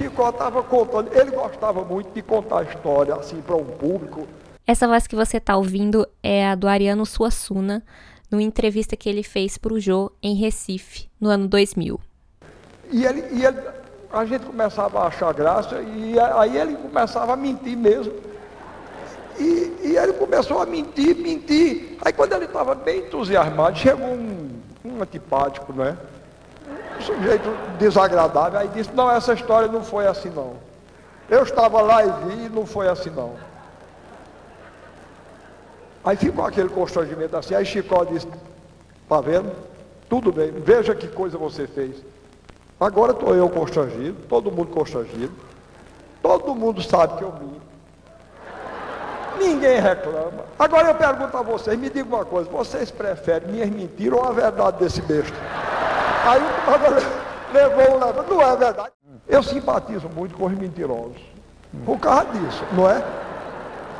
Chico estava contando, ele gostava muito de contar história assim para um público. Essa voz que você está ouvindo é a do Ariano Suassuna, numa entrevista que ele fez para o Jô em Recife, no ano 2000. E ele, e ele, a gente começava a achar graça, e aí ele começava a mentir mesmo. E, e ele começou a mentir, mentir. Aí quando ele estava bem entusiasmado, chegou um, um antipático, né? Sujeito desagradável, aí disse, não, essa história não foi assim não. Eu estava lá e vi, não foi assim não. Aí ficou aquele constrangimento assim. Aí Chicó disse: Está vendo? Tudo bem, veja que coisa você fez. Agora estou eu constrangido, todo mundo constrangido. Todo mundo sabe que eu minto. Ninguém reclama. Agora eu pergunto a vocês, me diga uma coisa, vocês preferem minhas mentiras ou a verdade desse besta? Aí o cara levou o levou, não é verdade. Eu simpatizo muito com os mentirosos. Por causa disso, não é?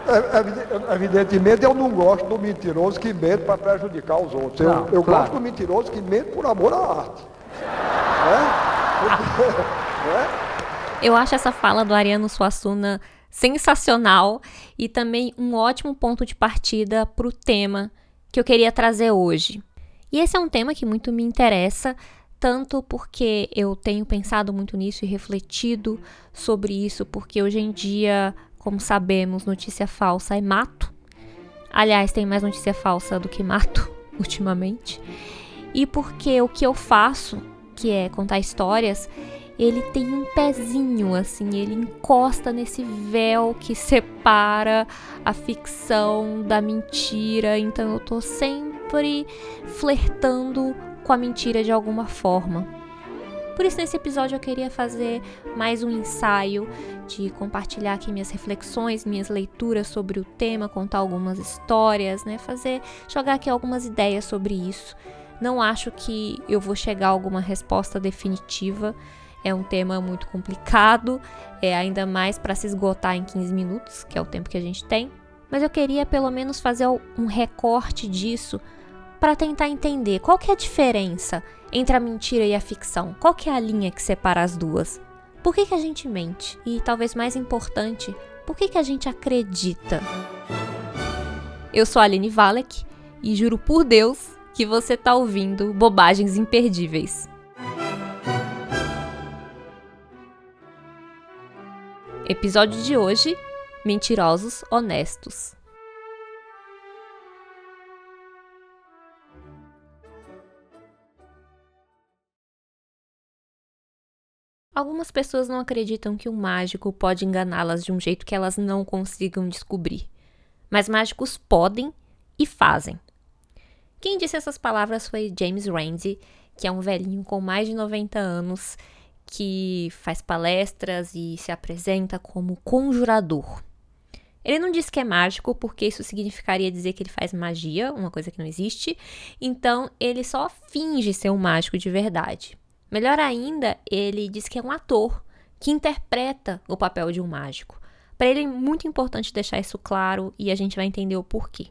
É, evidentemente, eu não gosto do mentiroso que mente para prejudicar os outros. Não, eu, eu claro. gosto do mentiroso que mente por amor à arte. é? Eu acho essa fala do Ariano Suassuna sensacional e também um ótimo ponto de partida para o tema que eu queria trazer hoje. E esse é um tema que muito me interessa, tanto porque eu tenho pensado muito nisso e refletido sobre isso, porque hoje em dia como sabemos, notícia falsa é mato. Aliás, tem mais notícia falsa do que mato ultimamente. E porque o que eu faço, que é contar histórias, ele tem um pezinho assim, ele encosta nesse véu que separa a ficção da mentira. Então eu tô sempre flertando com a mentira de alguma forma. Por isso, nesse episódio, eu queria fazer mais um ensaio de compartilhar aqui minhas reflexões, minhas leituras sobre o tema, contar algumas histórias, né? Fazer, jogar aqui algumas ideias sobre isso. Não acho que eu vou chegar a alguma resposta definitiva. É um tema muito complicado, é ainda mais para se esgotar em 15 minutos, que é o tempo que a gente tem. Mas eu queria pelo menos fazer um recorte disso para tentar entender qual que é a diferença entre a mentira e a ficção. Qual que é a linha que separa as duas? Por que, que a gente mente? E talvez mais importante, por que, que a gente acredita? Eu sou a Aline Valek e juro por Deus que você está ouvindo bobagens imperdíveis. Episódio de hoje: Mentirosos Honestos. Algumas pessoas não acreditam que um mágico pode enganá-las de um jeito que elas não consigam descobrir. Mas mágicos podem e fazem. Quem disse essas palavras foi James Randi, que é um velhinho com mais de 90 anos que faz palestras e se apresenta como conjurador. Ele não diz que é mágico porque isso significaria dizer que ele faz magia, uma coisa que não existe. Então ele só finge ser um mágico de verdade. Melhor ainda, ele diz que é um ator que interpreta o papel de um mágico. Para ele é muito importante deixar isso claro e a gente vai entender o porquê.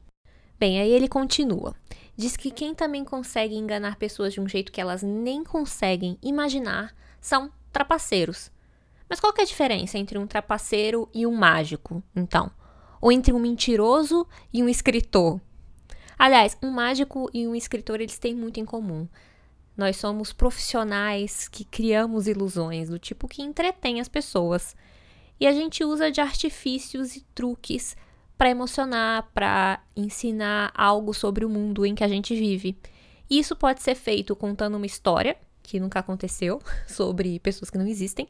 Bem, aí ele continua. Diz que quem também consegue enganar pessoas de um jeito que elas nem conseguem imaginar são trapaceiros. Mas qual é a diferença entre um trapaceiro e um mágico, então? Ou entre um mentiroso e um escritor? Aliás, um mágico e um escritor eles têm muito em comum. Nós somos profissionais que criamos ilusões, do tipo que entretém as pessoas. E a gente usa de artifícios e truques para emocionar, para ensinar algo sobre o mundo em que a gente vive. Isso pode ser feito contando uma história, que nunca aconteceu, sobre pessoas que não existem,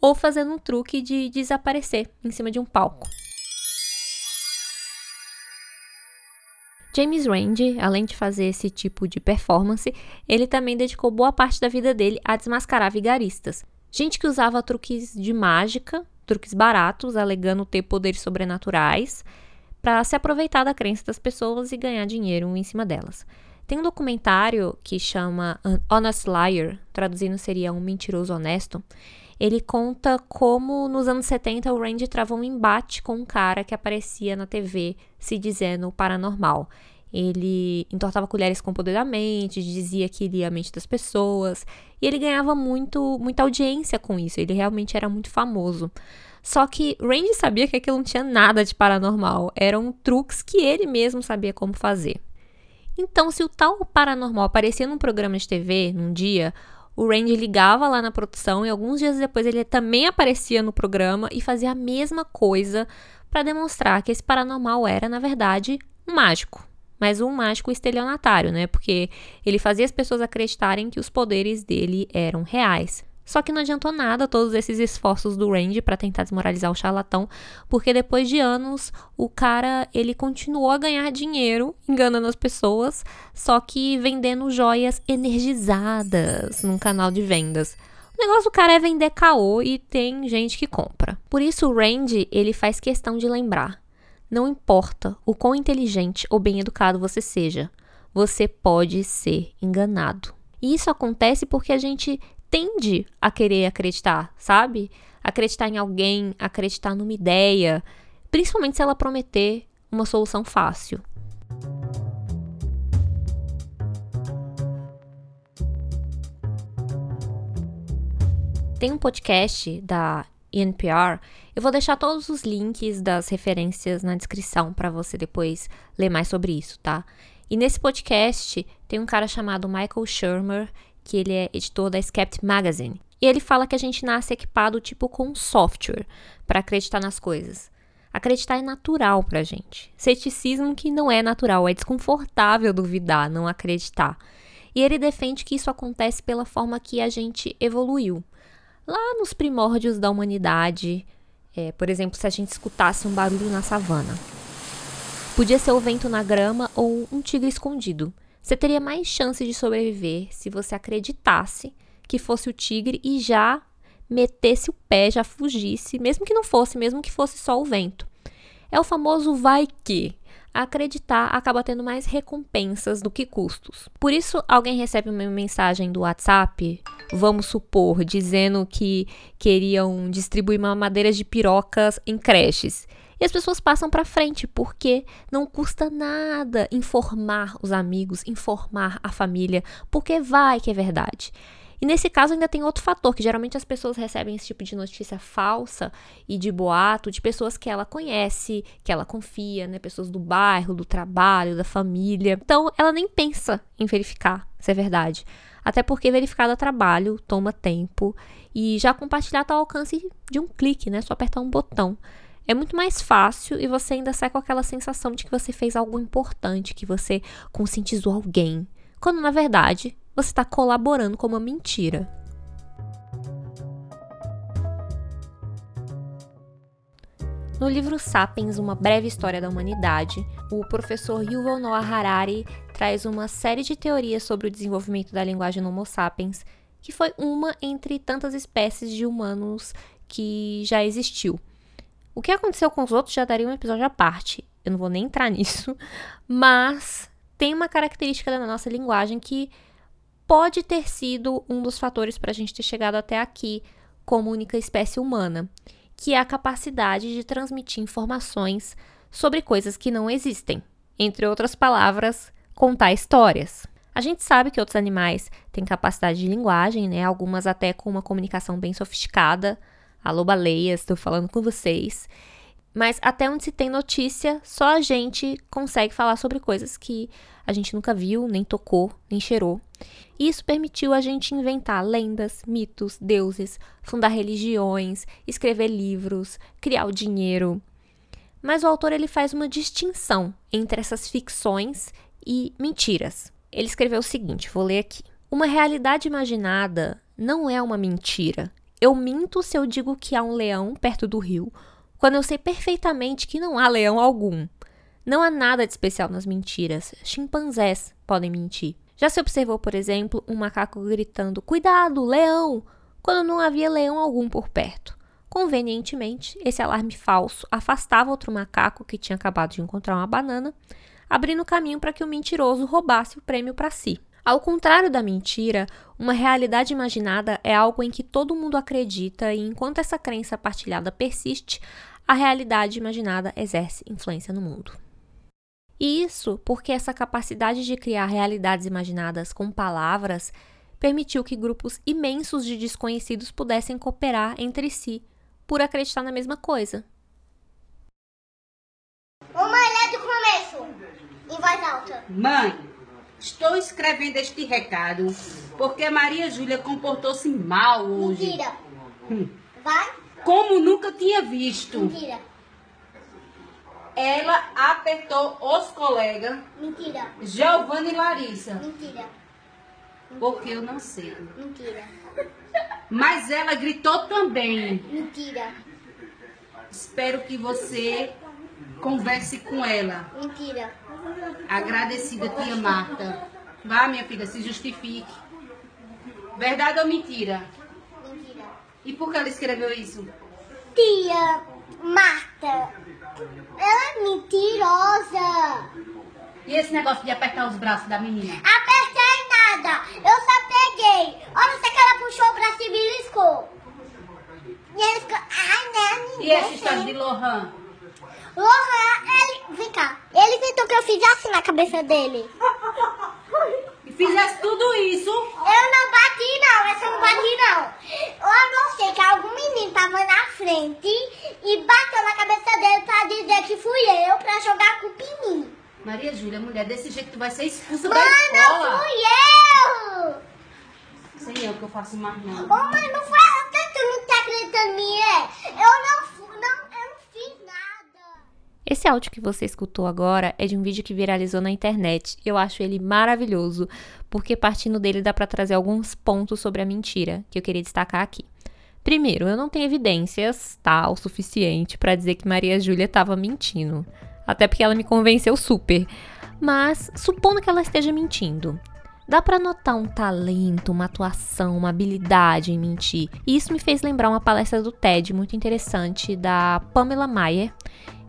ou fazendo um truque de desaparecer em cima de um palco. James Randi, além de fazer esse tipo de performance, ele também dedicou boa parte da vida dele a desmascarar vigaristas. Gente que usava truques de mágica, truques baratos, alegando ter poderes sobrenaturais, para se aproveitar da crença das pessoas e ganhar dinheiro em cima delas. Tem um documentário que chama An Honest Liar, traduzindo seria um mentiroso honesto. Ele conta como nos anos 70 o Randy travou um embate com um cara que aparecia na TV se dizendo paranormal. Ele entortava colheres com poder da mente, dizia que lia a mente das pessoas, e ele ganhava muito, muita audiência com isso, ele realmente era muito famoso. Só que Randy sabia que aquilo não tinha nada de paranormal, eram truques que ele mesmo sabia como fazer. Então, se o tal paranormal aparecia num programa de TV num dia, o Randy ligava lá na produção e alguns dias depois ele também aparecia no programa e fazia a mesma coisa para demonstrar que esse paranormal era, na verdade, um mágico. Mas um mágico estelionatário, né? Porque ele fazia as pessoas acreditarem que os poderes dele eram reais. Só que não adiantou nada todos esses esforços do Randy para tentar desmoralizar o charlatão, porque depois de anos o cara ele continuou a ganhar dinheiro enganando as pessoas, só que vendendo joias energizadas num canal de vendas. O negócio do cara é vender caô e tem gente que compra. Por isso o Randy ele faz questão de lembrar: não importa o quão inteligente ou bem educado você seja, você pode ser enganado. E isso acontece porque a gente tende a querer acreditar, sabe? Acreditar em alguém, acreditar numa ideia, principalmente se ela prometer uma solução fácil. Tem um podcast da NPR. Eu vou deixar todos os links das referências na descrição para você depois ler mais sobre isso, tá? E nesse podcast tem um cara chamado Michael Shermer que ele é editor da Skeptic Magazine. E ele fala que a gente nasce equipado tipo com software para acreditar nas coisas. Acreditar é natural pra gente. Ceticismo que não é natural, é desconfortável duvidar, não acreditar. E ele defende que isso acontece pela forma que a gente evoluiu. Lá nos primórdios da humanidade, é, por exemplo, se a gente escutasse um barulho na savana. Podia ser o vento na grama ou um tigre escondido. Você teria mais chance de sobreviver se você acreditasse que fosse o tigre e já metesse o pé, já fugisse, mesmo que não fosse, mesmo que fosse só o vento. É o famoso vai que. Acreditar acaba tendo mais recompensas do que custos. Por isso, alguém recebe uma mensagem do WhatsApp, vamos supor, dizendo que queriam distribuir mamadeiras de pirocas em creches. E as pessoas passam para frente porque não custa nada informar os amigos, informar a família, porque vai que é verdade. E nesse caso ainda tem outro fator, que geralmente as pessoas recebem esse tipo de notícia falsa e de boato de pessoas que ela conhece, que ela confia, né? Pessoas do bairro, do trabalho, da família. Então ela nem pensa em verificar se é verdade. Até porque verificar dá trabalho, toma tempo e já compartilhar está ao alcance de um clique, né? Só apertar um botão. É muito mais fácil e você ainda sai com aquela sensação de que você fez algo importante, que você conscientizou alguém, quando na verdade você está colaborando com uma mentira. No livro Sapiens, Uma Breve História da Humanidade, o professor Yuval Noah Harari traz uma série de teorias sobre o desenvolvimento da linguagem no Homo sapiens, que foi uma entre tantas espécies de humanos que já existiu. O que aconteceu com os outros já daria um episódio à parte. Eu não vou nem entrar nisso, mas tem uma característica da nossa linguagem que pode ter sido um dos fatores para a gente ter chegado até aqui como única espécie humana, que é a capacidade de transmitir informações sobre coisas que não existem. Entre outras palavras, contar histórias. A gente sabe que outros animais têm capacidade de linguagem, né? Algumas até com uma comunicação bem sofisticada, Alô, baleias, estou falando com vocês. Mas até onde se tem notícia, só a gente consegue falar sobre coisas que a gente nunca viu, nem tocou, nem cheirou. Isso permitiu a gente inventar lendas, mitos, deuses, fundar religiões, escrever livros, criar o dinheiro. Mas o autor ele faz uma distinção entre essas ficções e mentiras. Ele escreveu o seguinte, vou ler aqui. Uma realidade imaginada não é uma mentira, eu minto se eu digo que há um leão perto do rio, quando eu sei perfeitamente que não há leão algum. Não há nada de especial nas mentiras. Chimpanzés podem mentir. Já se observou, por exemplo, um macaco gritando: Cuidado, leão! quando não havia leão algum por perto. Convenientemente, esse alarme falso afastava outro macaco que tinha acabado de encontrar uma banana, abrindo caminho para que o mentiroso roubasse o prêmio para si. Ao contrário da mentira, uma realidade imaginada é algo em que todo mundo acredita e enquanto essa crença partilhada persiste, a realidade imaginada exerce influência no mundo. E isso porque essa capacidade de criar realidades imaginadas com palavras permitiu que grupos imensos de desconhecidos pudessem cooperar entre si por acreditar na mesma coisa. Mamãe, lê do começo, em voz alta. Mãe, estou escrevendo este recado porque Maria Júlia comportou-se mal hoje. Mentira. Hum. Vai? Como nunca tinha visto. Mentira. Ela apertou os colegas Mentira. Giovanni e Larissa. Mentira. Porque eu não sei. Mentira. Mas ela gritou também. Mentira. Espero que você converse com ela. Mentira. Agradecida, tia Marta. Vá, minha filha, se justifique. Verdade ou mentira? Mentira. E por que ela escreveu isso? Tia Marta. Ela é mentirosa. E esse negócio de apertar os braços da menina? Apertei nada. Eu só peguei. Olha só que ela puxou o braço e beliscou. E ele ficou... Ai, né? E essa história de Lohan? Lohan, ele... Vem cá. Ele tentou que eu fizesse na cabeça dele. E fizesse tudo isso, Eu não bati, não. Essa eu não bati, não. Eu não sei que algum menino tava na frente e bateu na cabeça dele pra dizer que fui eu pra jogar a culpa em mim. Maria Júlia, mulher, desse jeito tu vai ser expulsa Mãe, da escola. fui eu! Sei eu que eu faço mais não. Ô, mãe, não até tu não tá acreditando em mim, é? Eu não fui, não, eu não fiz nada. Esse áudio que você escutou agora é de um vídeo que viralizou na internet. Eu acho ele maravilhoso, porque partindo dele dá para trazer alguns pontos sobre a mentira que eu queria destacar aqui. Primeiro, eu não tenho evidências, tá, o suficiente para dizer que Maria Júlia estava mentindo. Até porque ela me convenceu super. Mas, supondo que ela esteja mentindo, dá para notar um talento, uma atuação, uma habilidade em mentir. E isso me fez lembrar uma palestra do TED muito interessante da Pamela Mayer,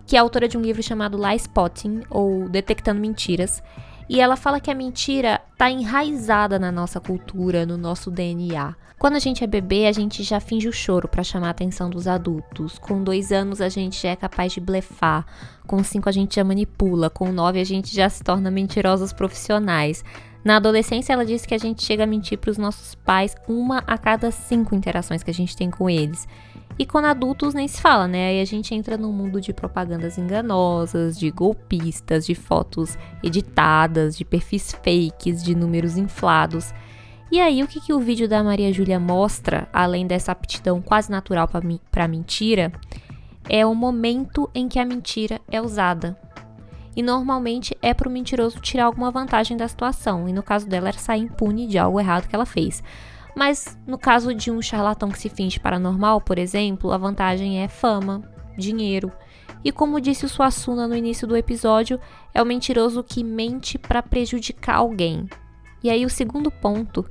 que é autora de um livro chamado Lie Spotting, ou Detectando Mentiras. E ela fala que a mentira está enraizada na nossa cultura, no nosso DNA. Quando a gente é bebê, a gente já finge o choro para chamar a atenção dos adultos. Com dois anos, a gente já é capaz de blefar. Com cinco, a gente já manipula. Com nove, a gente já se torna mentirosos profissionais. Na adolescência, ela disse que a gente chega a mentir para os nossos pais uma a cada cinco interações que a gente tem com eles. E quando adultos nem se fala, né? Aí a gente entra num mundo de propagandas enganosas, de golpistas, de fotos editadas, de perfis fakes, de números inflados. E aí, o que, que o vídeo da Maria Júlia mostra, além dessa aptidão quase natural para mentira, é o momento em que a mentira é usada. E normalmente é para o mentiroso tirar alguma vantagem da situação, e no caso dela era sair impune de algo errado que ela fez. Mas no caso de um charlatão que se finge paranormal, por exemplo, a vantagem é fama, dinheiro. E como disse o Suassuna no início do episódio, é o mentiroso que mente para prejudicar alguém. E aí o segundo ponto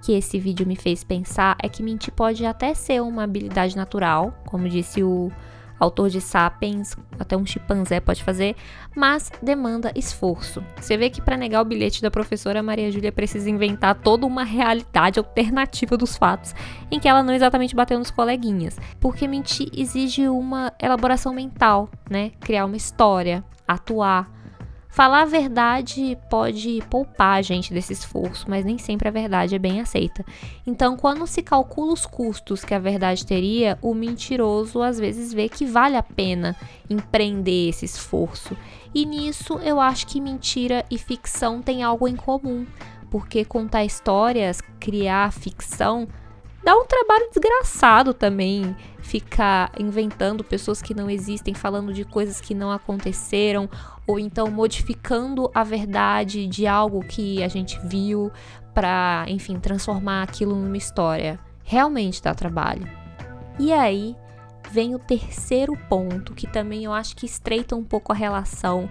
que esse vídeo me fez pensar é que mentir pode até ser uma habilidade natural, como disse o autor de Sapiens, até um chimpanzé pode fazer, mas demanda esforço. Você vê que para negar o bilhete da professora Maria Júlia precisa inventar toda uma realidade alternativa dos fatos, em que ela não exatamente bateu nos coleguinhas, porque mentir exige uma elaboração mental, né? Criar uma história, atuar. Falar a verdade pode poupar a gente desse esforço, mas nem sempre a verdade é bem aceita. Então, quando se calcula os custos que a verdade teria, o mentiroso às vezes vê que vale a pena empreender esse esforço. E nisso eu acho que mentira e ficção têm algo em comum, porque contar histórias, criar ficção, dá um trabalho desgraçado também ficar inventando pessoas que não existem, falando de coisas que não aconteceram, ou então modificando a verdade de algo que a gente viu para, enfim, transformar aquilo numa história. Realmente dá trabalho. E aí vem o terceiro ponto, que também eu acho que estreita um pouco a relação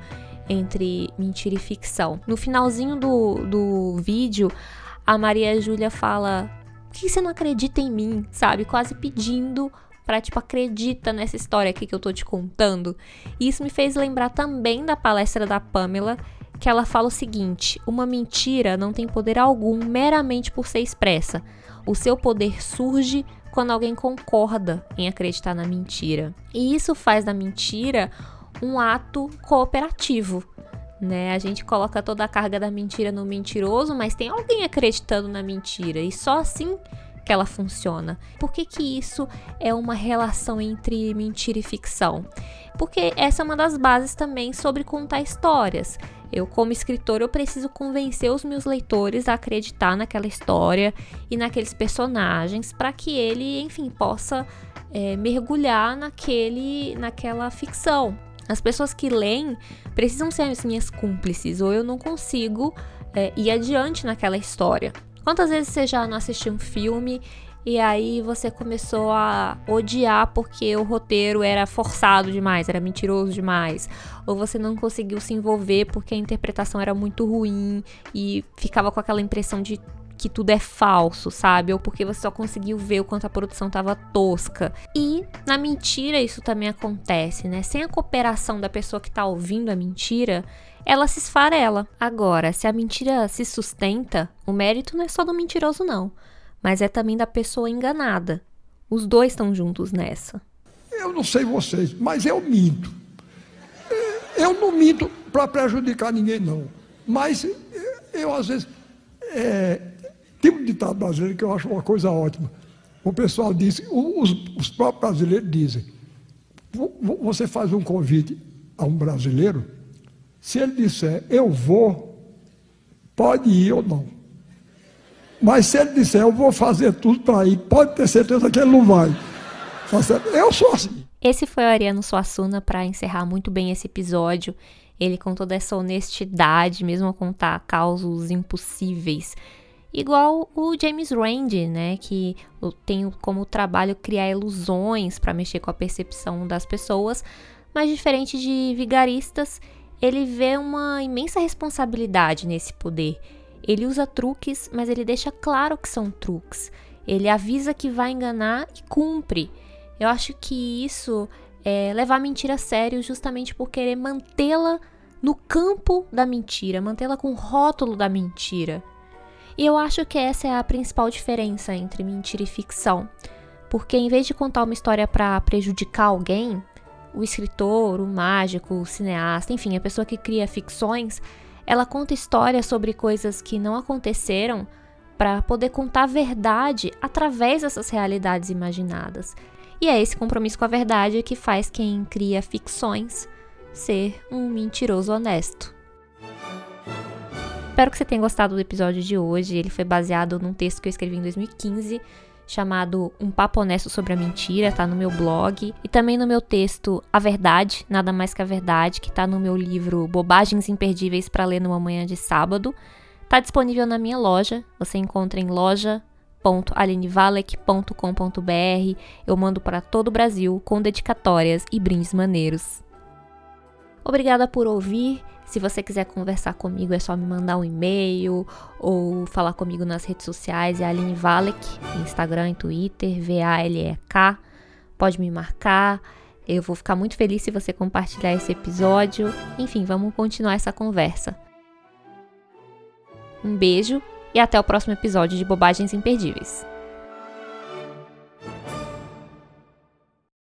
entre mentira e ficção. No finalzinho do, do vídeo, a Maria Júlia fala: Por que você não acredita em mim? Sabe? Quase pedindo pra, tipo, acredita nessa história aqui que eu tô te contando. E isso me fez lembrar também da palestra da Pamela, que ela fala o seguinte: uma mentira não tem poder algum meramente por ser expressa. O seu poder surge quando alguém concorda em acreditar na mentira. E isso faz da mentira um ato cooperativo. Né? A gente coloca toda a carga da mentira no mentiroso, mas tem alguém acreditando na mentira e só assim que ela funciona. Por que, que isso é uma relação entre mentira e ficção? Porque essa é uma das bases também sobre contar histórias. Eu, como escritor, eu preciso convencer os meus leitores a acreditar naquela história e naqueles personagens para que ele, enfim, possa é, mergulhar naquele, naquela ficção. As pessoas que leem precisam ser as minhas cúmplices, ou eu não consigo é, ir adiante naquela história. Quantas vezes você já não assistiu um filme e aí você começou a odiar porque o roteiro era forçado demais, era mentiroso demais, ou você não conseguiu se envolver porque a interpretação era muito ruim e ficava com aquela impressão de que tudo é falso, sabe? Ou porque você só conseguiu ver o quanto a produção estava tosca. E na mentira isso também acontece, né? Sem a cooperação da pessoa que está ouvindo a mentira, ela se esfarela. Agora, se a mentira se sustenta, o mérito não é só do mentiroso, não, mas é também da pessoa enganada. Os dois estão juntos nessa. Eu não sei vocês, mas eu minto. Eu não minto para prejudicar ninguém, não. Mas eu, às vezes, é, tem um ditado brasileiro que eu acho uma coisa ótima. O pessoal diz, os, os próprios brasileiros dizem, você faz um convite a um brasileiro, se ele disser eu vou, pode ir ou não. Mas se ele disser eu vou fazer tudo para ir, pode ter certeza que ele não vai. Tá eu sou assim. Esse foi o Ariano Suassuna para encerrar muito bem esse episódio. Ele com toda essa honestidade, mesmo a contar causos impossíveis igual o James Randi, né, que tem como trabalho criar ilusões para mexer com a percepção das pessoas, mas diferente de vigaristas, ele vê uma imensa responsabilidade nesse poder. Ele usa truques, mas ele deixa claro que são truques. Ele avisa que vai enganar e cumpre. Eu acho que isso é levar a mentira a sério justamente por querer mantê-la no campo da mentira, mantê-la com o rótulo da mentira. E eu acho que essa é a principal diferença entre mentira e ficção. Porque em vez de contar uma história para prejudicar alguém, o escritor, o mágico, o cineasta, enfim, a pessoa que cria ficções, ela conta histórias sobre coisas que não aconteceram para poder contar a verdade através dessas realidades imaginadas. E é esse compromisso com a verdade que faz quem cria ficções ser um mentiroso honesto. Espero que você tenha gostado do episódio de hoje. Ele foi baseado num texto que eu escrevi em 2015 chamado Um Papo Honesto sobre a Mentira, tá no meu blog, e também no meu texto A Verdade, Nada Mais que a Verdade, que tá no meu livro Bobagens Imperdíveis para ler numa manhã de sábado. Tá disponível na minha loja, você encontra em loja.alinevalek.com.br. Eu mando para todo o Brasil com dedicatórias e brindes maneiros. Obrigada por ouvir. Se você quiser conversar comigo, é só me mandar um e-mail ou falar comigo nas redes sociais. É Aline Valek, Instagram e Twitter, V-A-L-E-K. Pode me marcar. Eu vou ficar muito feliz se você compartilhar esse episódio. Enfim, vamos continuar essa conversa. Um beijo e até o próximo episódio de Bobagens Imperdíveis.